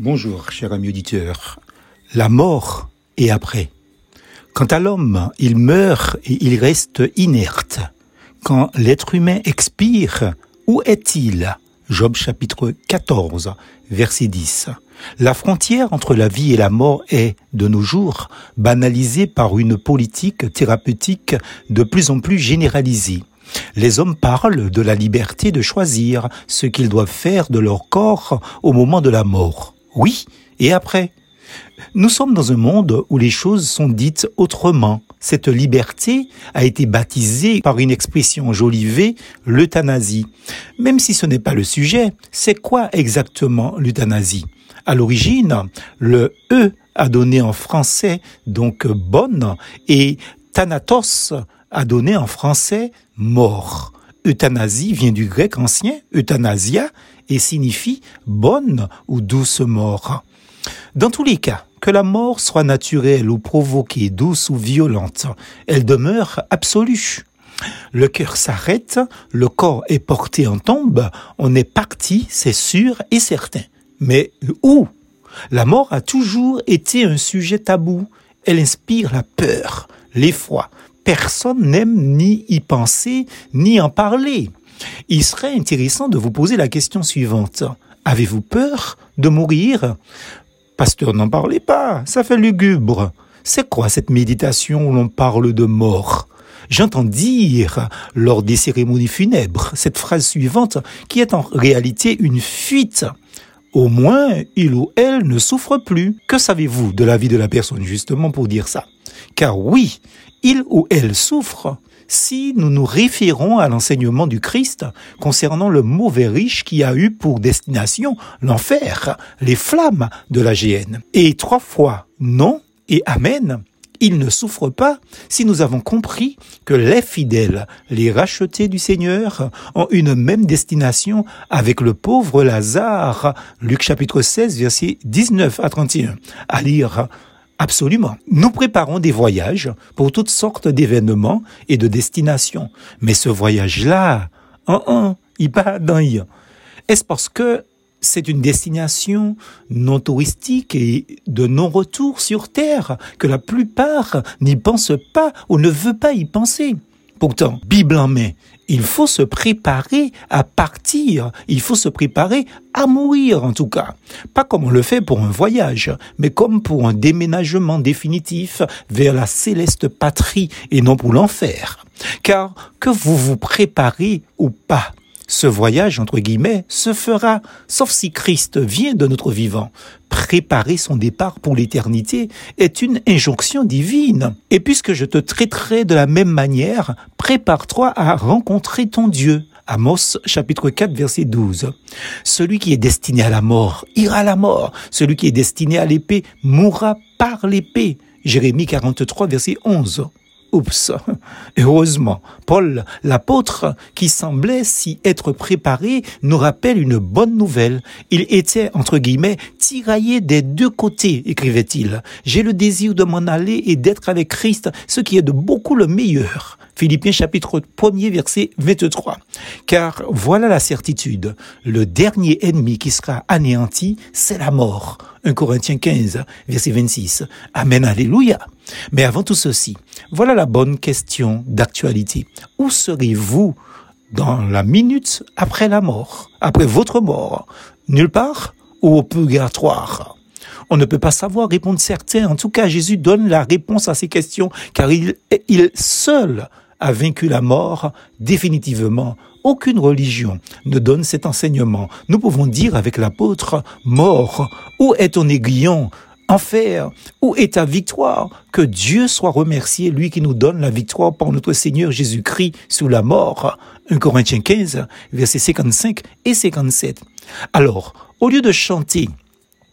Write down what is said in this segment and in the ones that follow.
Bonjour, cher ami auditeur. La mort est après. Quant à l'homme, il meurt et il reste inerte. Quand l'être humain expire, où est-il? Job chapitre 14, verset 10. La frontière entre la vie et la mort est, de nos jours, banalisée par une politique thérapeutique de plus en plus généralisée. Les hommes parlent de la liberté de choisir ce qu'ils doivent faire de leur corps au moment de la mort. Oui, et après Nous sommes dans un monde où les choses sont dites autrement. Cette liberté a été baptisée par une expression jolivée, l'euthanasie. Même si ce n'est pas le sujet, c'est quoi exactement l'euthanasie? À l'origine, le E a donné en français donc bonne et thanatos a donné en français mort. Euthanasie vient du grec ancien euthanasia et signifie bonne ou douce mort. Dans tous les cas, que la mort soit naturelle ou provoquée, douce ou violente, elle demeure absolue. Le cœur s'arrête, le corps est porté en tombe, on est parti, c'est sûr et certain. Mais où? La mort a toujours été un sujet tabou. Elle inspire la peur, l'effroi. Personne n'aime ni y penser, ni en parler. Il serait intéressant de vous poser la question suivante. Avez-vous peur de mourir? Pasteur, n'en parlez pas, ça fait lugubre. C'est quoi cette méditation où l'on parle de mort? J'entends dire, lors des cérémonies funèbres, cette phrase suivante qui est en réalité une fuite. Au moins, il ou elle ne souffre plus. Que savez-vous de la vie de la personne justement pour dire ça? Car oui, il ou elle souffre, si nous nous référons à l'enseignement du Christ concernant le mauvais riche qui a eu pour destination l'enfer, les flammes de la géhenne. Et trois fois non et amen, il ne souffre pas si nous avons compris que les fidèles, les rachetés du Seigneur, ont une même destination avec le pauvre Lazare. Luc chapitre 16, verset 19 à 31. À lire Absolument. Nous préparons des voyages pour toutes sortes d'événements et de destinations. Mais ce voyage-là, un, un, il pas dans Est-ce parce que c'est une destination non touristique et de non-retour sur Terre que la plupart n'y pensent pas ou ne veulent pas y penser Pourtant, Bible en main, il faut se préparer à partir, il faut se préparer à mourir en tout cas. Pas comme on le fait pour un voyage, mais comme pour un déménagement définitif vers la céleste patrie et non pour l'enfer. Car que vous vous préparez ou pas, ce voyage, entre guillemets, se fera, sauf si Christ vient de notre vivant. Préparer son départ pour l'éternité est une injonction divine. Et puisque je te traiterai de la même manière, prépare-toi à rencontrer ton Dieu. Amos chapitre 4 verset 12. Celui qui est destiné à la mort ira à la mort. Celui qui est destiné à l'épée mourra par l'épée. Jérémie 43 verset 11. Oups, heureusement, Paul, l'apôtre, qui semblait s'y être préparé, nous rappelle une bonne nouvelle. Il était, entre guillemets, tiraillé des deux côtés, écrivait-il. J'ai le désir de m'en aller et d'être avec Christ, ce qui est de beaucoup le meilleur. Philippiens chapitre 1er verset 23. Car voilà la certitude, le dernier ennemi qui sera anéanti, c'est la mort. 1 Corinthiens 15 verset 26. Amen, alléluia. Mais avant tout ceci, voilà la bonne question d'actualité. Où serez-vous dans la minute après la mort, après votre mort? Nulle part ou au purgatoire? On ne peut pas savoir répondre certains. En tout cas, Jésus donne la réponse à ces questions car il, il seul a vaincu la mort définitivement. Aucune religion ne donne cet enseignement. Nous pouvons dire avec l'apôtre, mort, où est ton aiguillon Enfer, où est ta victoire? Que Dieu soit remercié, lui qui nous donne la victoire par notre Seigneur Jésus-Christ sous la mort. 1 Corinthiens 15, versets 55 et 57. Alors, au lieu de chanter,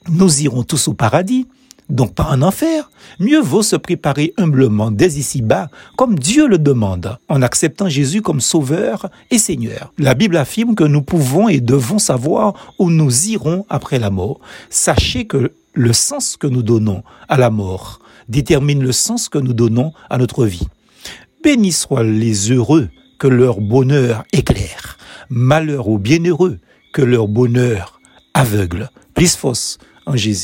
nous irons tous au paradis, donc pas en enfer. Mieux vaut se préparer humblement dès ici-bas, comme Dieu le demande, en acceptant Jésus comme Sauveur et Seigneur. La Bible affirme que nous pouvons et devons savoir où nous irons après la mort. Sachez que le sens que nous donnons à la mort détermine le sens que nous donnons à notre vie. Bénis soient les heureux que leur bonheur éclaire. Malheur aux bienheureux que leur bonheur aveugle. Plus en Jésus.